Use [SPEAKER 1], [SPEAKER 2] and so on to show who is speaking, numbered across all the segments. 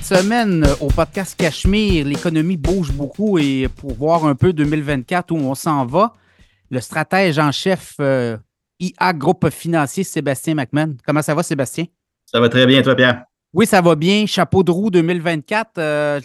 [SPEAKER 1] Cette semaine, au podcast Cachemire, l'économie bouge beaucoup et pour voir un peu 2024 où on s'en va, le stratège en chef euh, IA Groupe Financier, Sébastien McMahon. Comment ça va, Sébastien?
[SPEAKER 2] Ça va très bien, toi, Pierre?
[SPEAKER 1] Oui, ça va bien. Chapeau de roue 2024. Euh,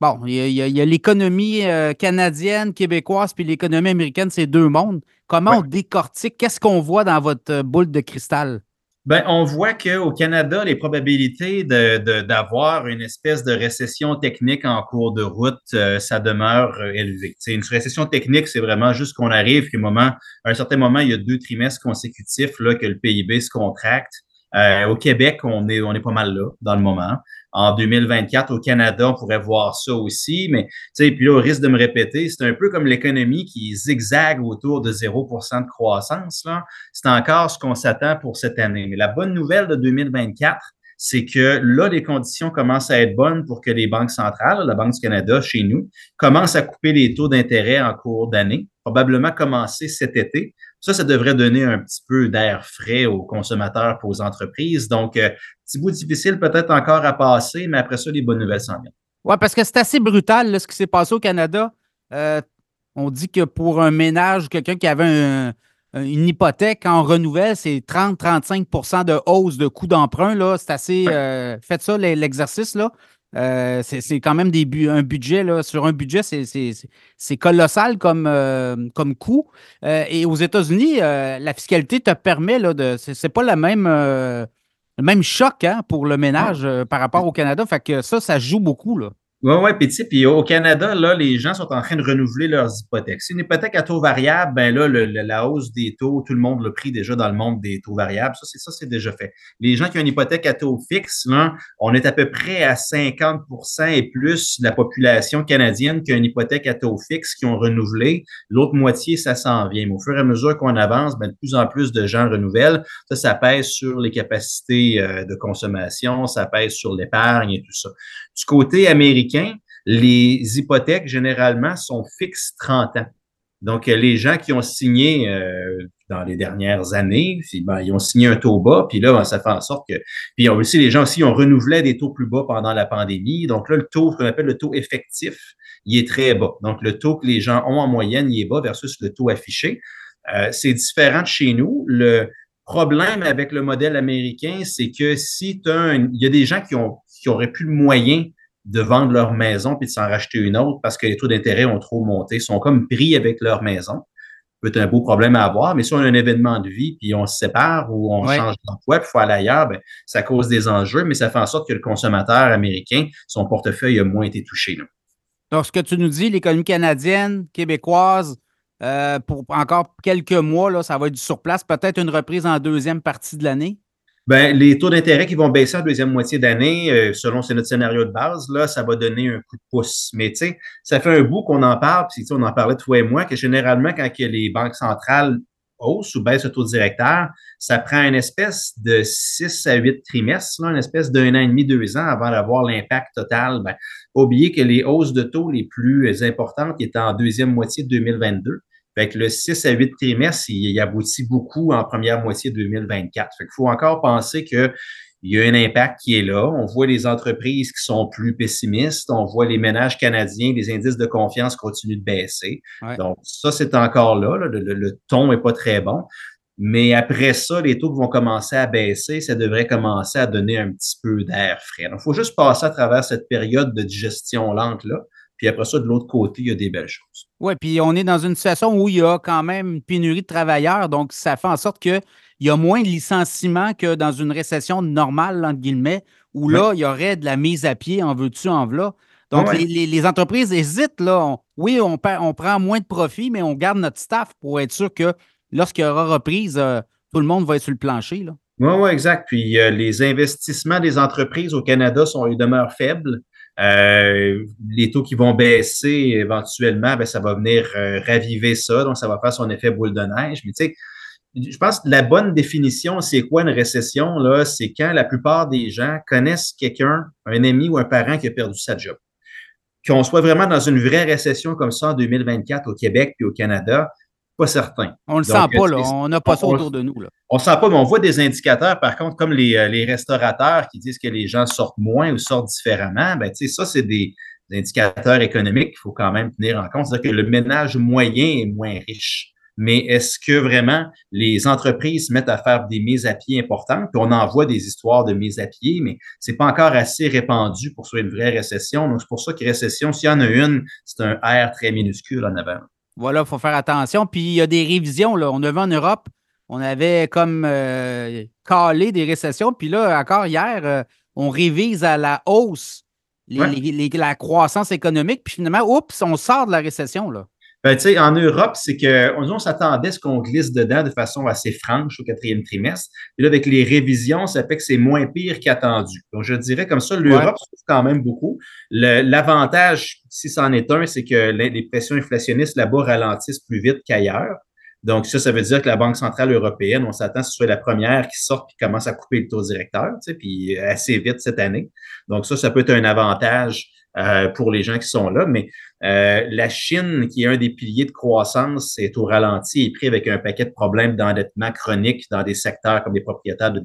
[SPEAKER 1] bon, il y a, l'économie euh, canadienne, québécoise, puis l'économie américaine, c'est deux mondes. Comment on décortique? Qu'est-ce qu'on voit dans votre boule de cristal?
[SPEAKER 2] Ben, on voit qu'au Canada, les probabilités d'avoir une espèce de récession technique en cours de route, euh, ça demeure euh, élevé. C'est une récession technique, c'est vraiment juste qu'on arrive qu'à à un certain moment, il y a deux trimestres consécutifs là, que le PIB se contracte. Euh, au Québec, on est, on est pas mal là dans le moment en 2024. Au Canada, on pourrait voir ça aussi, mais tu sais, puis là, au risque de me répéter, c'est un peu comme l'économie qui zigzague autour de 0% de croissance. C'est encore ce qu'on s'attend pour cette année. Mais la bonne nouvelle de 2024, c'est que là, les conditions commencent à être bonnes pour que les banques centrales, la Banque du Canada chez nous, commencent à couper les taux d'intérêt en cours d'année, probablement commencer cet été. Ça, ça devrait donner un petit peu d'air frais aux consommateurs et aux entreprises. Donc, euh, petit bout difficile peut-être encore à passer, mais après ça, les bonnes nouvelles s'en viennent.
[SPEAKER 1] Oui, parce que c'est assez brutal ce qui s'est passé au Canada. Euh, on dit que pour un ménage, quelqu'un qui avait une hypothèque en renouvelle, c'est 30-35% de hausse de coût d'emprunt. C'est assez. Euh, faites ça, l'exercice. là. Euh, c'est quand même des un budget, là, sur un budget, c'est colossal comme, euh, comme coût. Euh, et aux États-Unis, la fiscalité te permet là, de. C'est pas la même, le même choc hein, pour le ménage par rapport au Canada. Fait que ça, ça joue beaucoup. Là.
[SPEAKER 2] Oui, oui, puis puis au Canada, là, les gens sont en train de renouveler leurs hypothèques. C'est une hypothèque à taux variable, ben là, la hausse des taux, tout le monde l'a pris déjà dans le monde des taux variables. Ça, c'est ça, c'est déjà fait. Les gens qui ont une hypothèque à taux fixe, là, on est à peu près à 50% et plus de la population canadienne qui a une hypothèque à taux fixe qui ont renouvelé. L'autre moitié, ça s'en vient. Mais au fur et à mesure qu'on avance, ben, de plus en plus de gens renouvellent. Ça, ça pèse sur les capacités euh, de consommation, ça pèse sur l'épargne et tout ça. Du côté américain, les hypothèques, généralement, sont fixes 30 ans. Donc, les gens qui ont signé euh, dans les dernières années, ben, ils ont signé un taux bas, puis là, ben, ça fait en sorte que... Puis aussi, les gens aussi ont renouvelé des taux plus bas pendant la pandémie. Donc là, le taux, ce qu'on appelle le taux effectif, il est très bas. Donc, le taux que les gens ont en moyenne, il est bas versus le taux affiché. Euh, c'est différent de chez nous. Le problème avec le modèle américain, c'est que si tu as il y a des gens qui ont qui auraient plus le moyen de vendre leur maison puis de s'en racheter une autre parce que les taux d'intérêt ont trop monté, ils sont comme pris avec leur maison. Peut être un beau problème à avoir, mais si on a un événement de vie puis on se sépare ou on change d'emploi puis il faut aller ailleurs, ben, ça cause des enjeux, mais ça fait en sorte que le consommateur américain, son portefeuille a moins été touché.
[SPEAKER 1] Donc, ce que tu nous dis, l'économie canadienne, québécoise, euh, pour encore quelques mois, là, ça va être du surplace, peut-être une reprise en deuxième partie de l'année?
[SPEAKER 2] Ben, les taux d'intérêt qui vont baisser en deuxième moitié d'année, euh, selon c'est notre scénario de base, là, ça va donner un coup de pouce. Mais tu sais, ça fait un bout qu'on en parle, puis on en parlait toi et moi, que généralement, quand les banques centrales haussent ou baissent le taux directeur, ça prend une espèce de six à huit trimestres, là, une espèce d'un an et demi, deux ans avant d'avoir l'impact total. Ben, que les hausses de taux les plus importantes étaient en deuxième moitié de 2022. Fait le 6 à 8 trimestres, il, aboutit beaucoup en première moitié 2024. Fait qu'il faut encore penser qu'il y a un impact qui est là. On voit les entreprises qui sont plus pessimistes. On voit les ménages canadiens, les indices de confiance continuent de baisser. Donc, ça, c'est encore là. Le, ton n'est pas très bon. Mais après ça, les taux vont commencer à baisser. Ça devrait commencer à donner un petit peu d'air frais. Donc, il faut juste passer à travers cette période de digestion lente-là. Puis après ça, de l'autre côté, il y a des belles choses.
[SPEAKER 1] Oui, puis on est dans une situation où il y a quand même une pénurie de travailleurs. Donc, ça fait en sorte qu'il y a moins de licenciements que dans une récession normale, entre guillemets, où là, il y aurait de la mise à pied en veux-tu, en voilà. Donc, les, entreprises hésitent. Là. oui, on, on, prend moins de profit, mais on garde notre staff pour être sûr que lorsqu'il y aura reprise, euh, tout le monde va être sur le plancher.
[SPEAKER 2] Oui, oui, exact. Puis euh, les investissements des entreprises au Canada sont, ils demeurent faibles. Euh, les taux qui vont baisser éventuellement, ben, ça va venir euh, raviver ça, donc ça va faire son effet boule de neige. Mais tu sais, je pense que la bonne définition, c'est quoi une récession? Là? C'est quand la plupart des gens connaissent quelqu'un, un ami ou un parent qui a perdu sa job. Qu'on soit vraiment dans une vraie récession comme ça en 2024 au Québec puis au Canada, Pas certain.
[SPEAKER 1] On ne le sent pas, là. On n'a pas ça autour de nous. Là.
[SPEAKER 2] On ne sent pas, mais on voit des indicateurs, par contre, comme les, les restaurateurs qui disent que les gens sortent moins ou sortent différemment. Ben, ça, c'est des, indicateurs économiques qu'il faut quand même tenir en compte. C'est-à-dire que le ménage moyen est moins riche. Mais est-ce que vraiment les entreprises se mettent à faire des mises à pied importantes? Puis on en voit des histoires de mises à pied, mais c'est pas encore assez répandu pour soit une vraie récession. Donc, c'est pour ça que récession, s'il y en a une, c'est un R très minuscule en avant.
[SPEAKER 1] Voilà, il faut faire attention. Puis il y a des révisions. Là. On a vu en Europe, on avait comme euh, calé des récessions. Puis là, encore hier, euh, on révise à la hausse la croissance économique. Puis finalement, oups, on sort de la récession. Là.
[SPEAKER 2] Ben, en Europe, c'est qu'on on, s'attendait à ce qu'on glisse dedans de façon assez franche au quatrième trimestre. Et là, avec les révisions, ça fait que c'est moins pire qu'attendu. Donc, je dirais comme ça, l'Europe souffre quand même beaucoup. L'avantage, si c'en est un, c'est que les, pressions inflationnistes là-bas ralentissent plus vite qu'ailleurs. Donc, ça, ça veut dire que la Banque centrale européenne, on s'attend à ce que ce soit la première qui sorte et commence à couper le taux directeur, tu sais, puis assez vite cette année. Donc, ça, ça peut être un avantage euh, pour les gens qui sont là. Mais euh, la Chine, qui est un des piliers de croissance, est au ralenti et pris avec un paquet de problèmes d'endettement chronique dans des secteurs comme les propriétaires, de,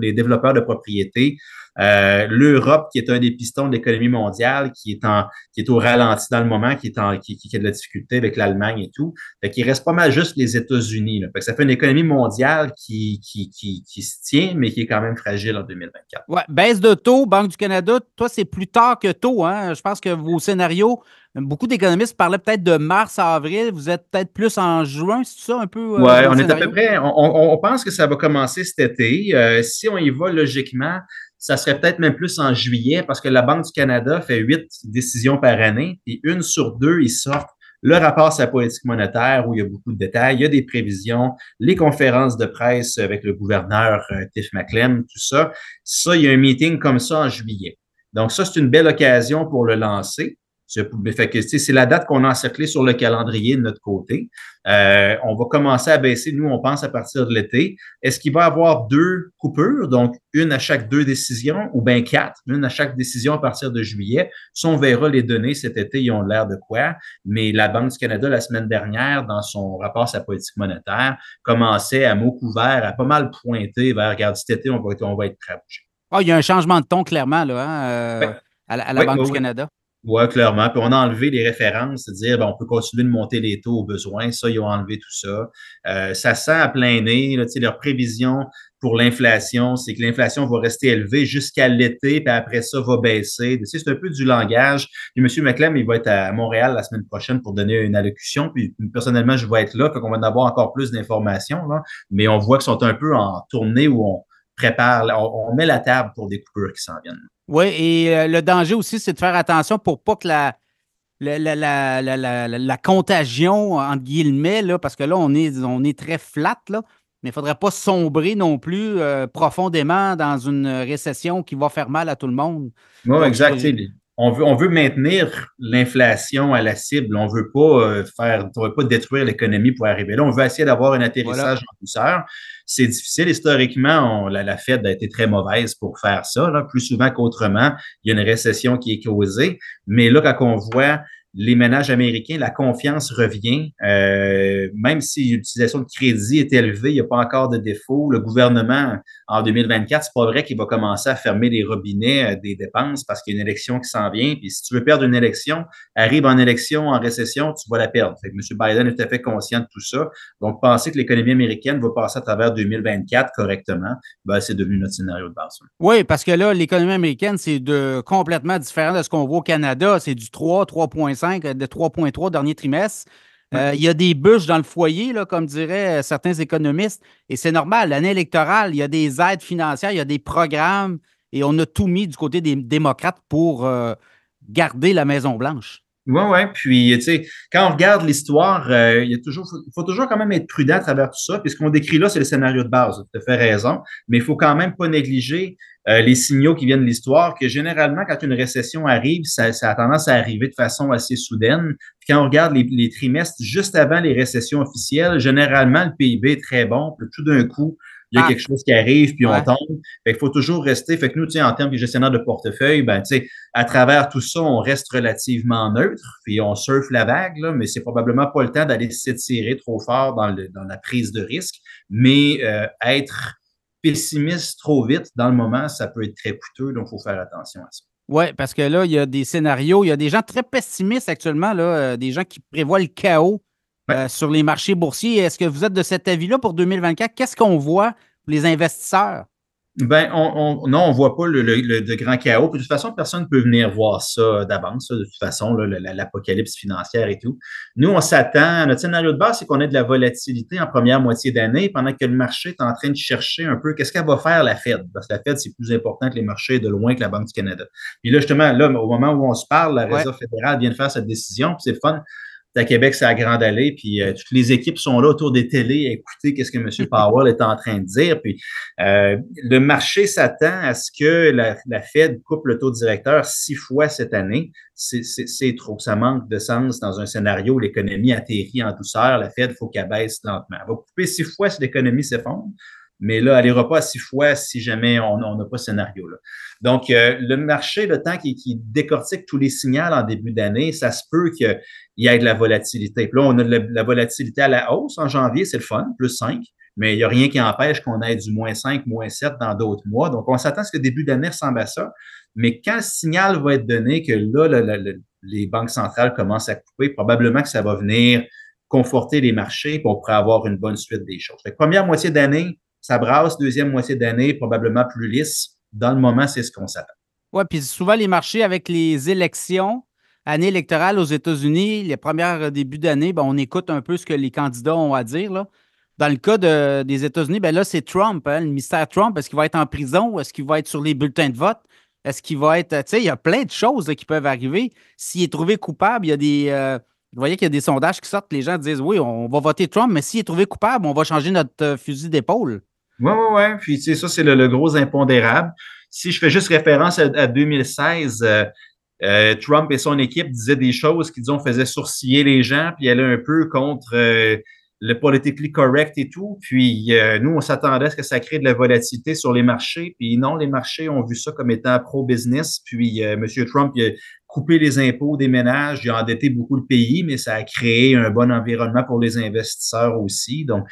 [SPEAKER 2] les développeurs de propriété, euh, L'Europe, qui est un des pistons de l'économie mondiale, qui est en, qui est au ralenti dans le moment, qui est en, qui, a de la difficulté avec l'Allemagne et tout. Fait reste pas mal juste les États-Unis. Ça fait une économie mondiale qui, qui, qui, qui se tient, mais qui est quand même fragile en 2024.
[SPEAKER 1] Ouais, baisse de taux, Banque du Canada, toi, c'est plus tard que tôt, hein? Je pense que vos scénarios, Beaucoup d'économistes parlaient peut-être de mars à avril. Vous êtes peut-être plus en juin, c'est ça un peu?
[SPEAKER 2] Euh, oui, on est à peu près. On, on, pense que ça va commencer cet été. Euh, si on y va logiquement, ça serait peut-être même plus en juillet parce que la Banque du Canada fait huit décisions par année et une sur deux, ils sortent le rapport sur la politique monétaire où il y a beaucoup de détails, il y a des prévisions, les conférences de presse avec le gouverneur euh, Tiff McClem, tout ça. Ça, il y a un meeting comme ça en juillet. Donc ça, c'est une belle occasion pour le lancer. C'est la date qu'on a encerclée sur le calendrier de notre côté. Euh, on va commencer à baisser, nous, on pense à partir de l'été. Est-ce qu'il va y avoir deux coupures, donc une à chaque deux décisions, ou bien quatre, une à chaque décision à partir de juillet? Ça, on verra les données cet été, ils ont l'air de quoi. Mais la Banque du Canada, la semaine dernière, dans son rapport sur la politique monétaire, commençait à mot couvert, à pas mal pointer vers, regarde, cet été, on va, on va être très
[SPEAKER 1] Ah, il y a un changement de ton, clairement, là, hein, euh, à, la, Banque du Canada.
[SPEAKER 2] Oui, clairement. Puis on a enlevé les références, c'est-à-dire ben, on peut continuer de monter les taux au besoin. Ça, ils ont enlevé tout ça. Euh, ça sent à plein nez. Là, leur prévision pour l'inflation, c'est que l'inflation va rester élevée jusqu'à l'été, puis après ça va baisser. C'est un peu du langage. Puis M. McLem, il va être à Montréal la semaine prochaine pour donner une allocution. Puis personnellement, je vais être là, fait qu'on va en avoir encore plus d'informations. Mais on voit qu'ils sont un peu en tournée où on prépare, on, on met la table pour des coupures qui s'en viennent.
[SPEAKER 1] Oui, et euh, le danger aussi, c'est de faire attention pour pas que la, la, contagion, entre guillemets, là, parce que là, on est, on est très flat, là, mais il ne faudrait pas sombrer non plus euh, profondément dans une récession qui va faire mal à tout le monde.
[SPEAKER 2] Oui, exact on veut, on veut maintenir l'inflation à la cible. On veut pas euh, faire, on veut pas détruire l'économie pour arriver là. On veut essayer d'avoir un atterrissage en douceur. C'est difficile. Historiquement, la, la Fed a été très mauvaise pour faire ça. Plus souvent qu'autrement, il y a une récession qui est causée. Mais là, quand on voit les ménages américains, la confiance revient. Euh, même si l'utilisation de crédit est élevée, il n'y a pas encore de défaut. Le gouvernement, en 2024, c'est pas vrai qu'il va commencer à fermer les robinets euh, des dépenses parce qu'il y a une élection qui s'en vient. Puis si tu veux perdre une élection, arrive en élection, en récession, tu vas la perdre. Fait que M. Biden est tout à fait conscient de tout ça. Donc, penser que l'économie américaine va passer à travers 2024 correctement, ben, c'est devenu notre scénario de base.
[SPEAKER 1] Oui, parce que là, l'économie américaine, c'est de complètement différent de ce qu'on voit au Canada. C'est du 3, 3,5 de 3,3 dernier trimestre. Euh, il y a des bûches dans le foyer, là, comme diraient euh, certains économistes, et c'est normal. L'année électorale, il y a des aides financières, il y a des programmes, et on a tout mis du côté des démocrates pour euh, garder la Maison-Blanche.
[SPEAKER 2] Oui, oui. Puis, tu sais, quand on regarde l'histoire, il, y a toujours, il faut toujours quand même être prudent à travers tout ça. Puis, ce qu'on décrit là, c'est le scénario de base. Tu as fait raison. Mais il faut quand même pas négliger euh, les signaux qui viennent de l'histoire, que généralement, quand une récession arrive, ça, a tendance à arriver de façon assez soudaine. Puis quand on regarde les, trimestres juste avant les récessions officielles, généralement, le PIB est très bon. Puis tout d'un coup, il y a ah. quelque chose qui arrive, puis on tombe. Fait il faut toujours rester. Fait que nous, tu sais, en termes de gestionnaire de portefeuille, ben, tu sais, à travers tout ça, on reste relativement neutre, puis on surfe la vague, là, mais c'est probablement pas le temps d'aller s'étirer trop fort dans, le, dans la prise de risque. Mais euh, être pessimiste trop vite dans le moment, ça peut être très coûteux, donc il faut faire attention à ça.
[SPEAKER 1] Oui, parce que là, il y a des scénarios, il y a des gens très pessimistes actuellement, là, euh, des gens qui prévoient le chaos euh, sur les marchés boursiers. Est-ce que vous êtes de cet avis-là pour 2024? Qu'est-ce qu'on voit pour les investisseurs?
[SPEAKER 2] Ben, on, non, on ne voit pas le, de grand chaos. de toute façon, personne ne peut venir voir ça d'avance, de toute façon, l'apocalypse financière et tout. Nous, on s'attend, notre scénario de base, c'est qu'on ait de la volatilité en première moitié d'année pendant que le marché est en train de chercher un peu qu'est-ce qu'elle va faire la Fed. Parce que la Fed, c'est plus important que les marchés de loin que la Banque du Canada. Puis là, justement, là, au moment où on se parle, la Réserve fédérale vient de faire cette décision, puis c'est le fun à Québec, c'est à Grande Allée, puis euh, toutes les équipes sont là autour des télés à écouter qu'est-ce que M. Powell est en train de dire. Puis euh, le marché s'attend à ce que la, Fed coupe le taux directeur six fois cette année. C'est trop. Ça manque de sens dans un scénario où l'économie atterrit en douceur. La Fed, il faut qu'elle baisse lentement. Elle va couper six fois si l'économie s'effondre. Mais là, elle n'ira pas à six fois si jamais on n'a pas ce scénario-là. Donc, euh, le marché, le temps qui, qui, décortique tous les signaux en début d'année, ça se peut qu'il y ait de la volatilité. Puis là, on a de la, volatilité à la hausse en janvier, c'est le fun, plus 5, mais il n'y a rien qui empêche qu'on ait du moins 5, moins 7 dans d'autres mois. Donc, on s'attend à ce que le début d'année ressemble à ça. Mais quand le signal va être donné que là, les banques centrales commencent à couper, probablement que ça va venir conforter les marchés pour avoir une bonne suite des choses. Fait première moitié d'année, ça brasse, deuxième moitié d'année, probablement plus lisse dans le moment, c'est ce qu'on s'attend.
[SPEAKER 1] Oui, puis souvent les marchés avec les élections, année électorale aux États-Unis, les premiers débuts d'année, ben, on écoute un peu ce que les candidats ont à dire. Dans le cas des États-Unis, ben là, c'est Trump, hein, le mystère Trump. Est-ce qu'il va être en prison? Est-ce qu'il va être sur les bulletins de vote? Est-ce qu'il va être. Tu sais, il y a plein de choses qui peuvent arriver. S'il est trouvé coupable, il y a des. Euh, vous voyez qu'il y a des sondages qui sortent, les gens disent oui, on va voter Trump, mais s'il est trouvé coupable, on va changer notre euh, fusil d'épaule.
[SPEAKER 2] Oui, oui, oui. Puis, tu sais, ça, c'est le, gros impondérable. Si je fais juste référence à, 2016, euh, euh, Trump et son équipe disaient des choses qui, disons, faisaient sourciller les gens, puis allaient un peu contre euh, le politically correct et tout. Puis, nous, on s'attendait à ce que ça crée de la volatilité sur les marchés. Puis, non, les marchés ont vu ça comme étant pro-business. Puis, M. Trump, il a coupé les impôts des ménages, il a endetté beaucoup le pays, mais ça a créé un bon environnement pour les investisseurs aussi. Donc,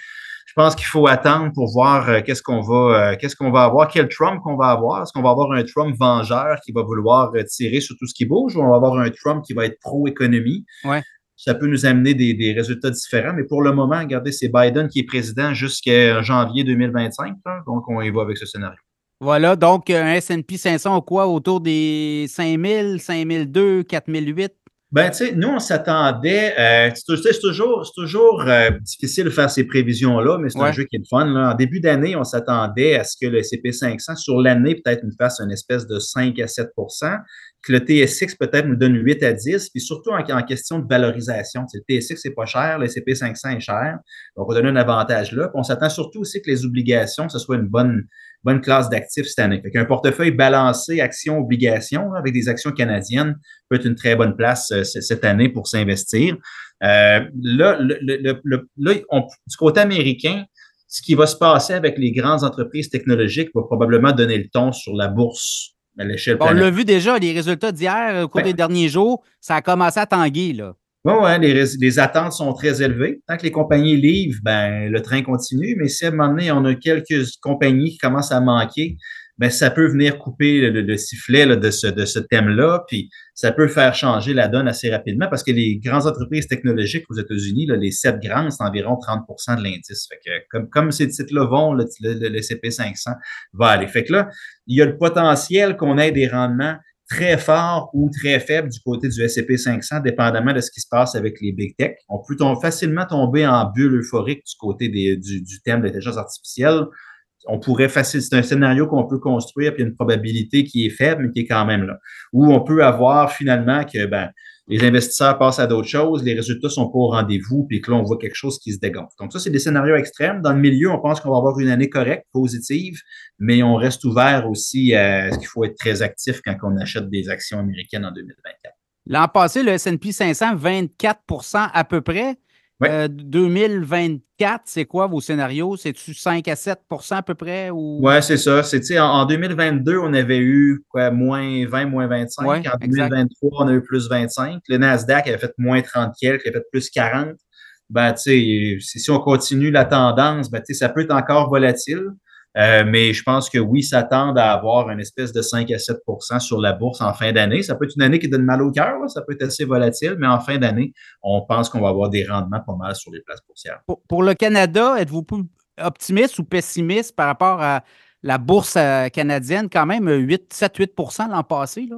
[SPEAKER 2] pense qu'il faut attendre pour voir euh, qu'est-ce qu'on va, euh, qu'est-ce qu'on va avoir, quel Trump qu'on va avoir. Est-ce qu'on va avoir un Trump vengeur qui va vouloir euh, tirer sur tout ce qui bouge ou on va avoir un Trump qui va être pro-économie?
[SPEAKER 1] Ouais.
[SPEAKER 2] Ça peut nous amener des, résultats différents, mais pour le moment, regardez, c'est Biden qui est président jusqu'à janvier 2025. donc, on y va avec ce scénario.
[SPEAKER 1] Voilà, donc un S&P 500 quoi autour des 5000, 5002, 4008?
[SPEAKER 2] Ben, tu sais, nous, on s'attendait. Euh, c'est toujours, toujours euh, difficile de faire ces prévisions-là, mais c'est un jeu qui est le fun. Là. En début d'année, on s'attendait à ce que le CP500, sur l'année, peut-être nous fasse une espèce de 5 à 7% que le TSX peut-être nous donne 8 à 10, puis surtout en, question de valorisation. le TSX, c'est pas cher, le CP500 est cher. Donc, on va donner un avantage là. Puis on s'attend surtout aussi que les obligations, ce soit une bonne, bonne classe d'actifs cette année. Fait un portefeuille balancé actions-obligations avec des actions canadiennes peut être une très bonne place euh, cette année pour s'investir. Euh, là, du côté américain, ce qui va se passer avec les grandes entreprises technologiques va probablement donner le ton sur la bourse à l'échelle
[SPEAKER 1] On l'a vu déjà, les résultats d'hier, au cours des derniers jours, ça a commencé à tanguer. Là.
[SPEAKER 2] Oui, les, les, attentes sont très élevées. Tant que les compagnies livrent, ben, le train continue. Mais si à un moment donné, on a quelques compagnies qui commencent à manquer, ben, ça peut venir couper le, sifflet de ce, de ce thème-là, puis ça peut faire changer la donne assez rapidement parce que les grandes entreprises technologiques aux États-Unis, les sept grandes, c'est environ 30% de l'indice. Fait que comme, comme ces titres-là vont, le, le, CP500 va aller. Fait que là, il y a le potentiel qu'on ait des rendements très forts ou très faibles du côté du S&P 500, dépendamment de ce qui se passe avec les big tech. On peut facilement tomber en bulle euphorique du côté du, thème de l'intelligence artificielle on pourrait c'est un scénario qu'on peut construire, puis une probabilité qui est faible, mais qui est quand même là. Ou on peut avoir finalement que ben, les investisseurs passent à d'autres choses, les résultats sont pas au rendez-vous, puis que là, on voit quelque chose qui se dégonfle. Donc, ça, c'est des scénarios extrêmes. Dans le milieu, on pense qu'on va avoir une année correcte, positive, mais on reste ouvert aussi à ce qu'il faut être très actif quand on achète des actions américaines en 2024.
[SPEAKER 1] L'an passé, le S&P 500, 24% à peu près. 2024, c'est quoi vos scénarios? C'est-tu 5 à 7% à peu près? Ou...
[SPEAKER 2] Oui, c'est ça. C'est, en, 2022, on avait eu quoi, moins 20, moins 25. en 2023, on a eu plus 25. Le Nasdaq avait fait moins 30 quelques, il a fait plus 40. Ben, si on continue la tendance, ben, ça peut être encore volatile. Euh, mais je pense que oui, ça tend à avoir une espèce de 5 à 7% sur la bourse en fin d'année. Ça peut être une année qui donne mal au cœur, ça peut être assez volatile, mais en fin d'année, on pense qu'on va avoir des rendements pas mal sur les places boursières.
[SPEAKER 1] Pour, le Canada, êtes-vous plus optimiste ou pessimiste par rapport à la bourse euh, canadienne? Quand même 8, 7-8% l'an passé. Là.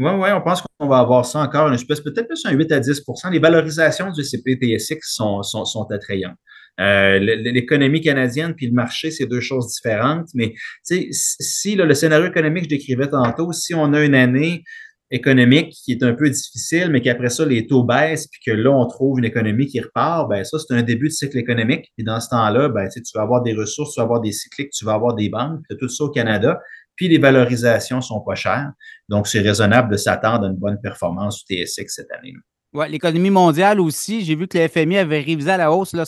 [SPEAKER 2] Oui, oui, on pense qu'on va avoir ça encore, une espèce, peut-être plus un 8 à 10% Les valorisations du CPTSX sont, sont, sont attrayantes. Euh, l'économie canadienne puis le marché, c'est deux choses différentes. Mais si le scénario économique que je décrivais tantôt, si on a une année économique qui est un peu difficile, mais qu'après ça, les taux baissent, puis que là, on trouve une économie qui repart, ben ça, c'est un début de cycle économique. Puis dans ce temps-là, ben, tu vas avoir des ressources, tu vas avoir des cycliques, tu vas avoir des banques, tout ça au Canada. Puis les valorisations sont pas chères. Donc, c'est raisonnable de s'attendre à une bonne performance du TSX cette année.
[SPEAKER 1] Oui, l'économie mondiale aussi. J'ai vu que le FMI avait révisé à la hausse là,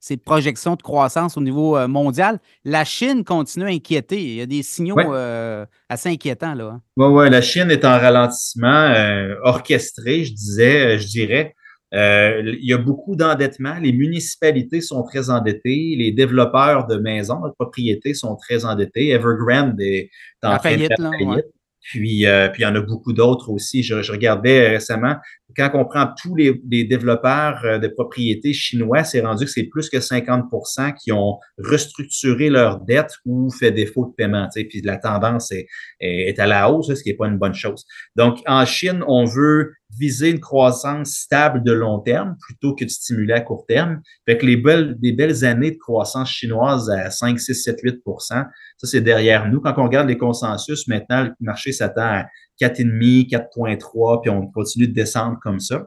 [SPEAKER 1] ses projections de croissance au niveau euh, mondial. La Chine continue à inquiéter. Il y a des signaux euh, assez inquiétants. là.
[SPEAKER 2] Oui, hein. ouais, la Chine est en ralentissement euh, orchestré, je disais, je dirais. il y a beaucoup d'endettement. Les municipalités sont très endettées. Les développeurs de maisons, de propriétés sont très endettés. Evergrande est en train de faillite. Puis, puis il y en a beaucoup d'autres aussi. Je, je regardais récemment quand on prend tous les, développeurs euh, de propriétés chinois, c'est rendu que c'est plus que 50% qui ont restructuré leurs dettes ou fait défaut de paiement. Puis la tendance est, est, à la hausse, ce qui n'est pas une bonne chose. Donc, en Chine, on veut viser une croissance stable de long terme plutôt que de stimuler à court terme. Fait que les belles, les belles années de croissance chinoise à 5, 6, 7, 8% ça, c'est derrière nous. Quand on regarde les consensus, maintenant, le marché s'attend à 4,5, 4,3, puis on continue de descendre comme ça.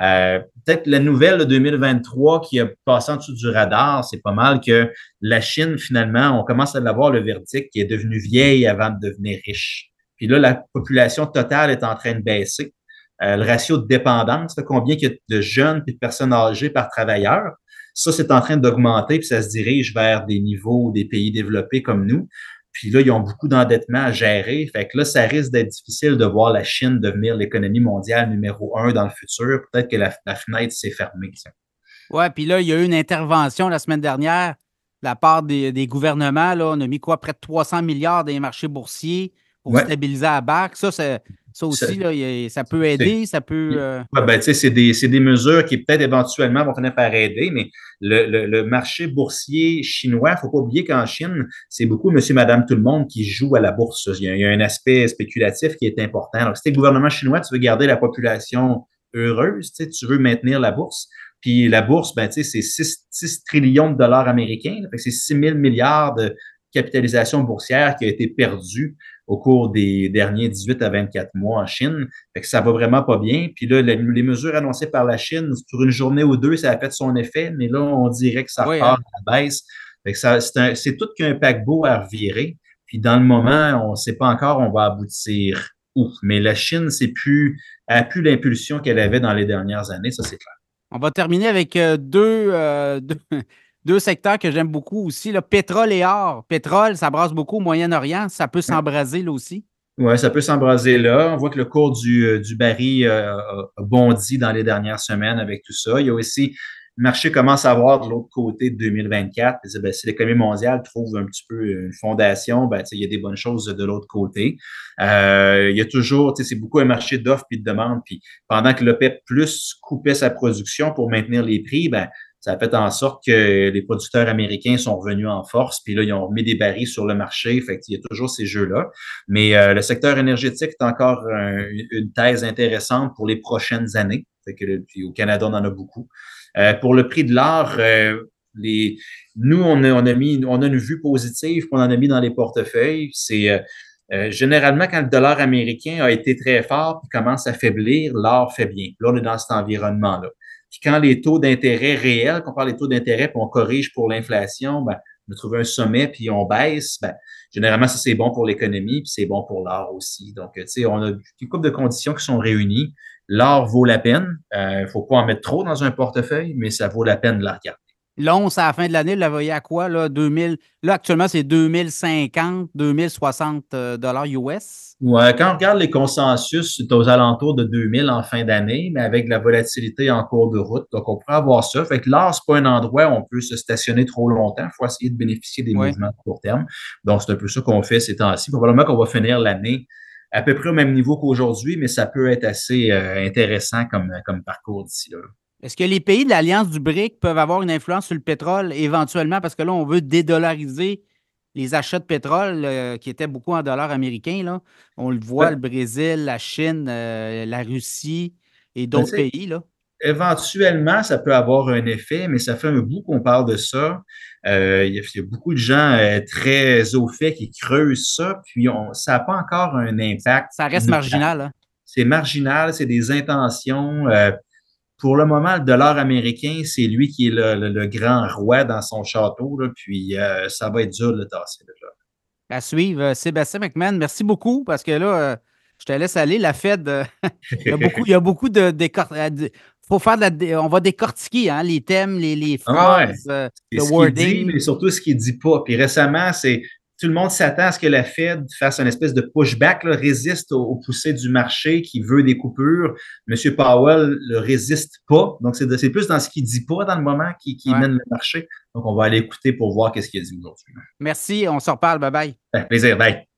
[SPEAKER 2] Euh, peut-être la nouvelle de 2023 qui a passé en dessous du radar, c'est pas mal que la Chine, finalement, on commence à l'avoir le verdict qui est devenue vieille avant de devenir riche. Puis là, la population totale est en train de baisser. Euh, le ratio de dépendance, combien il y a de jeunes et de personnes âgées par travailleur, ça, c'est en train d'augmenter, puis ça se dirige vers des niveaux des pays développés comme nous. Puis là, ils ont beaucoup d'endettement à gérer. Fait que là, ça risque d'être difficile de voir la Chine devenir l'économie mondiale numéro un dans le futur. Peut-être que la, fenêtre s'est fermée.
[SPEAKER 1] Oui, puis là, il y a eu une intervention la semaine dernière de la part des, gouvernements. Là, on a mis quoi? Près de 300 milliards dans les marchés boursiers pour stabiliser la barque. Ça, c'est ça aussi, là, ça peut aider, ça peut. Euh,
[SPEAKER 2] ben, c'est des, des, mesures qui peut-être éventuellement vont finir par aider, mais le, le, marché boursier chinois, il ne faut pas oublier qu'en Chine, c'est beaucoup monsieur, madame, tout le monde qui joue à la bourse. Il y a, un aspect spéculatif qui est important. Alors, si tu es le gouvernement chinois, tu veux garder la population heureuse, tu veux maintenir la bourse. Puis la bourse, ben, c'est 6, 6, trillions de dollars américains. C'est 6 000 milliards de capitalisation boursière qui a été perdue au cours des derniers 18 à 24 mois en Chine. Fait que ça va vraiment pas bien. Puis là, les, mesures annoncées par la Chine, sur une journée ou deux, ça a fait son effet, mais là, on dirait que ça repart hein. à la baisse. Fait que ça, c'est tout qu'un paquebot à revirer. Puis dans le moment, on ne sait pas encore on va aboutir où. Mais la Chine, c'est plus, a plus l'impulsion qu'elle avait dans les dernières années, ça c'est clair.
[SPEAKER 1] On va terminer avec euh, deux, euh, deux, deux secteurs que j'aime beaucoup aussi, le pétrole et or. Pétrole, ça brasse beaucoup au Moyen-Orient. Ça peut s'embraser là aussi.
[SPEAKER 2] Oui, ça peut s'embraser là. On voit que le cours du, euh, du baril euh, a bondi dans les dernières semaines avec tout ça. Il y a aussi le marché commence à voir de l'autre côté de 2024. Ben, si l'économie mondiale trouve un petit peu une fondation, ben, il y a des bonnes choses de l'autre côté. Euh, il y a toujours, c'est beaucoup un marché d'offres et de demandes. Puis pendant que l'OPEP Plus coupait sa production pour maintenir les prix, ben, ça a fait en sorte que les producteurs américains sont revenus en force, puis là, ils ont mis des barils sur le marché. Fait y a toujours ces jeux-là. Mais euh, le secteur énergétique est encore une thèse intéressante pour les prochaines années. Puis au Canada, on en a beaucoup. Euh, pour le prix de l'or, euh, nous, on a, on a mis, on a une vue positive qu'on en a mis dans les portefeuilles. C'est généralement quand le dollar américain a été très fort puis commence à faiblir, l'or fait bien. Là, on est dans cet environnement-là. Puis quand les taux d'intérêt réels, qu'on parle des taux d'intérêt, puis on corrige pour l'inflation, ben, on a trouvé un sommet, puis on baisse, ben, généralement, ça, c'est bon pour l'économie, puis c'est bon pour l'art aussi. Donc, tu sais, on a une couple de conditions qui sont réunies. L'or vaut la peine. Il euh, ne faut pas en mettre trop dans un portefeuille, mais ça vaut la peine de la regarder.
[SPEAKER 1] L'once à la fin de l'année, vous la voyez à quoi? Là, 2000, là actuellement, c'est 2050, 2060 euh, dollars US.
[SPEAKER 2] Ouais, quand on regarde les consensus, c'est aux alentours de 2000 en fin d'année, mais avec la volatilité en cours de route. Donc, on pourrait avoir ça. Fait que l'or, c'est pas un endroit où on peut se stationner trop longtemps. Il faut essayer de bénéficier des mouvements de court terme. Donc, c'est un peu ça qu'on fait ces temps-ci. Probablement qu'on va finir l'année à peu près au même niveau qu'aujourd'hui, mais ça peut être assez euh, intéressant comme, comme parcours d'ici là.
[SPEAKER 1] Est-ce que les pays de l'Alliance du BRIC peuvent avoir une influence sur le pétrole éventuellement? Parce que là, on veut dédollariser les achats de pétrole euh, qui étaient beaucoup en dollars américains. Là. On le voit, le Brésil, la Chine, euh, la Russie et ben, d'autres pays. Là.
[SPEAKER 2] Éventuellement, ça peut avoir un effet, mais ça fait un bout qu'on parle de ça. Euh, il, y a, beaucoup de gens très au fait qui creusent ça, puis on, ça n'a pas encore un impact.
[SPEAKER 1] Ça reste marginal. Hein?
[SPEAKER 2] C'est marginal, c'est des intentions pour le moment, le dollar américain, c'est lui qui est le, grand roi dans son château. puis euh, ça va être dur de le tasser.
[SPEAKER 1] À suivre, euh, Sébastien McMahon, merci beaucoup parce que là, euh, je te laisse aller. La Fed, il, y a beaucoup, il y a beaucoup de, faut faire on va décortiquer hein, les thèmes, les, les ah phrases, le
[SPEAKER 2] wording. mais surtout ce qu'il ne dit pas. Puis récemment, c'est tout le monde s'attend à ce que la Fed fasse une espèce de pushback, résiste aux, poussées du marché qui veut des coupures. M. Powell ne résiste pas. Donc, c'est plus dans ce qu'il dit pas dans le moment qui, mène le marché. Donc, on va aller écouter pour voir qu'est-ce qu'il a dit aujourd'hui.
[SPEAKER 1] Merci. On se reparle. Bye bye.
[SPEAKER 2] plaisir. Bye.